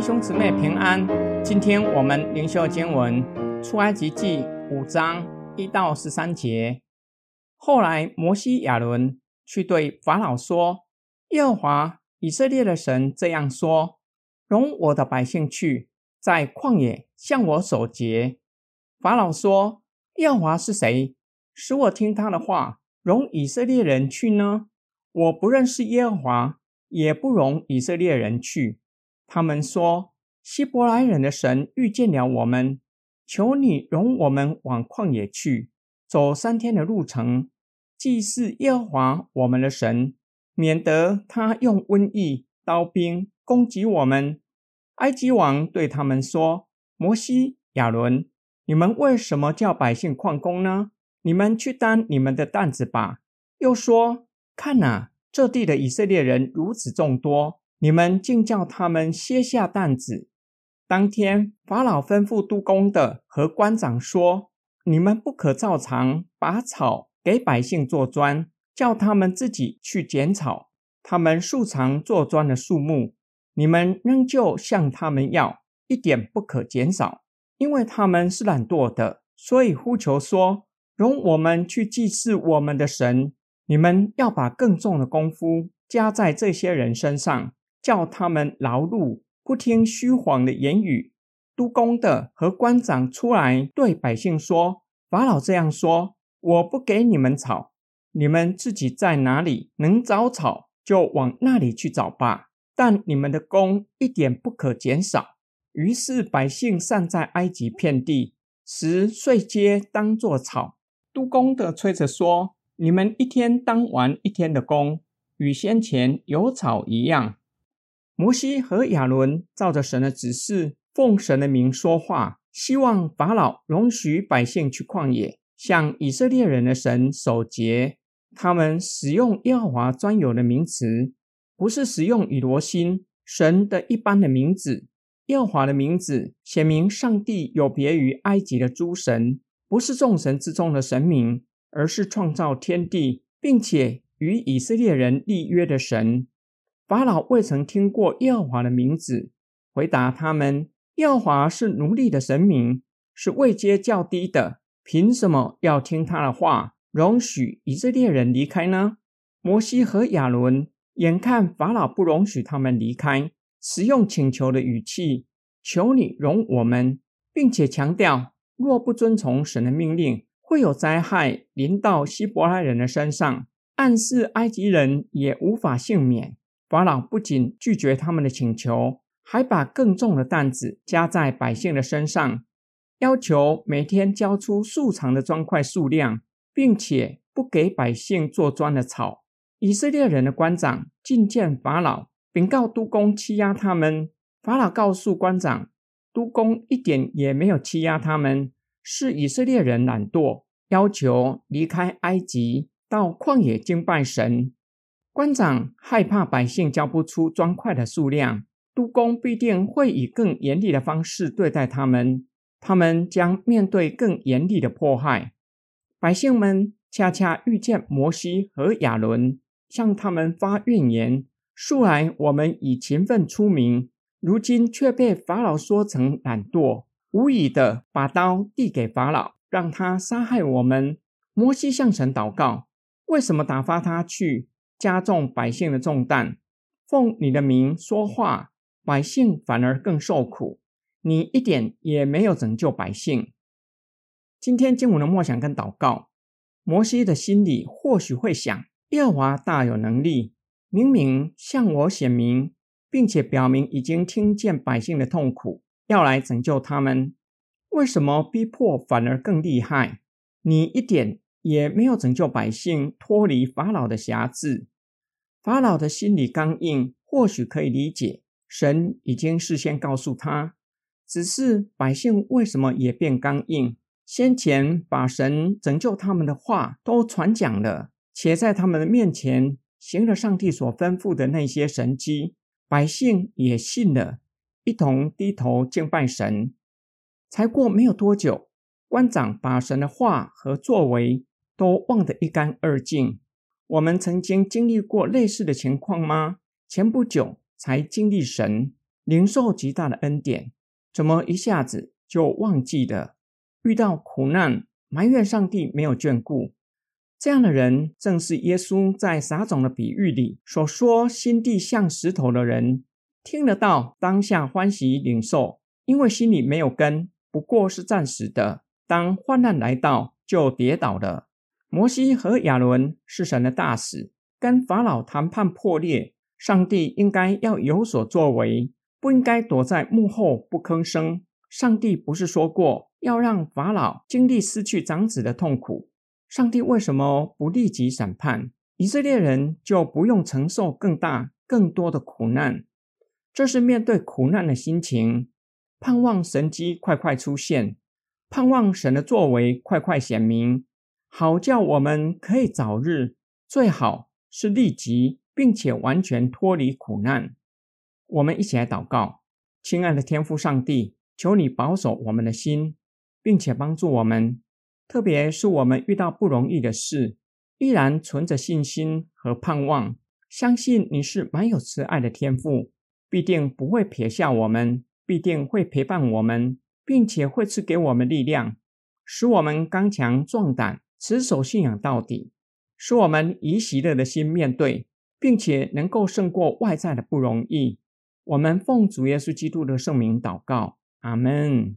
弟兄姊妹平安。今天我们灵修经文出埃及记五章一到十三节。后来摩西亚伦去对法老说：“耶和华以色列的神这样说：容我的百姓去，在旷野向我守节。”法老说：“耶和华是谁，使我听他的话，容以色列人去呢？我不认识耶和华，也不容以色列人去。”他们说：“希伯来人的神遇见了我们，求你容我们往旷野去，走三天的路程，祭祀耶和华我们的神，免得他用瘟疫、刀兵攻击我们。”埃及王对他们说：“摩西、亚伦，你们为什么叫百姓旷工呢？你们去担你们的担子吧。”又说：“看哪，这地的以色列人如此众多。”你们竟叫他们歇下担子。当天，法老吩咐督工的和官长说：“你们不可照常把草给百姓做砖，叫他们自己去捡草。他们素常做砖的数目，你们仍旧向他们要，一点不可减少，因为他们是懒惰的，所以呼求说：容我们去祭祀我们的神。你们要把更重的功夫加在这些人身上。”叫他们劳碌，不听虚谎的言语。督工的和官长出来对百姓说：“法老这样说，我不给你们草，你们自己在哪里能找草，就往那里去找吧。但你们的工一点不可减少。”于是百姓散在埃及遍地，拾碎皆当作草。督工的催着说：“你们一天当完一天的工，与先前有草一样。”摩西和亚伦照着神的指示，奉神的名说话，希望法老容许百姓去旷野，向以色列人的神守节。他们使用耶和华专有的名词，不是使用以罗星神的一般的名字。耶和华的名字显明上帝有别于埃及的诸神，不是众神之中的神明，而是创造天地并且与以色列人立约的神。法老未曾听过耶和华的名字，回答他们：耶和华是奴隶的神明，是位阶较低的，凭什么要听他的话，容许以色列人离开呢？摩西和亚伦眼看法老不容许他们离开，使用请求的语气：求你容我们，并且强调，若不遵从神的命令，会有灾害临到希伯来人的身上，暗示埃及人也无法幸免。法老不仅拒绝他们的请求，还把更重的担子加在百姓的身上，要求每天交出数长的砖块数量，并且不给百姓做砖的草。以色列人的官长觐见法老，禀告督工欺压他们。法老告诉官长，督工一点也没有欺压他们，是以色列人懒惰，要求离开埃及，到旷野敬拜神。官长害怕百姓交不出砖块的数量，督工必定会以更严厉的方式对待他们，他们将面对更严厉的迫害。百姓们恰恰遇见摩西和亚伦，向他们发怨言：素来我们以勤奋出名，如今却被法老说成懒惰，无以的把刀递给法老，让他杀害我们。摩西向神祷告：为什么打发他去？加重百姓的重担，奉你的名说话，百姓反而更受苦。你一点也没有拯救百姓。今天经文的默想跟祷告，摩西的心里或许会想：耶和华大有能力，明明向我显明，并且表明已经听见百姓的痛苦，要来拯救他们。为什么逼迫反而更厉害？你一点也没有拯救百姓脱离法老的辖制。法老的心理刚硬，或许可以理解。神已经事先告诉他，只是百姓为什么也变刚硬？先前把神拯救他们的话都传讲了，且在他们的面前行了上帝所吩咐的那些神迹，百姓也信了，一同低头敬拜神。才过没有多久，官长把神的话和作为都忘得一干二净。我们曾经经历过类似的情况吗？前不久才经历神，领受极大的恩典，怎么一下子就忘记了？遇到苦难，埋怨上帝没有眷顾。这样的人，正是耶稣在撒种的比喻里所说心地像石头的人。听得到，当下欢喜领受，因为心里没有根，不过是暂时的。当患难来到，就跌倒了。摩西和亚伦是神的大使，跟法老谈判破裂，上帝应该要有所作为，不应该躲在幕后不吭声。上帝不是说过要让法老经历失去长子的痛苦？上帝为什么不立即审判以色列人，就不用承受更大、更多的苦难？这是面对苦难的心情，盼望神机快快出现，盼望神的作为快快显明，好叫我们可以早日，最好是立即，并且完全脱离苦难。我们一起来祷告，亲爱的天父上帝，求你保守我们的心，并且帮助我们。特别是我们遇到不容易的事，依然存着信心和盼望，相信你是蛮有慈爱的天赋，必定不会撇下我们，必定会陪伴我们，并且会赐给我们力量，使我们刚强壮胆，持守信仰到底，使我们以喜乐的心面对，并且能够胜过外在的不容易。我们奉主耶稣基督的圣名祷告，阿门。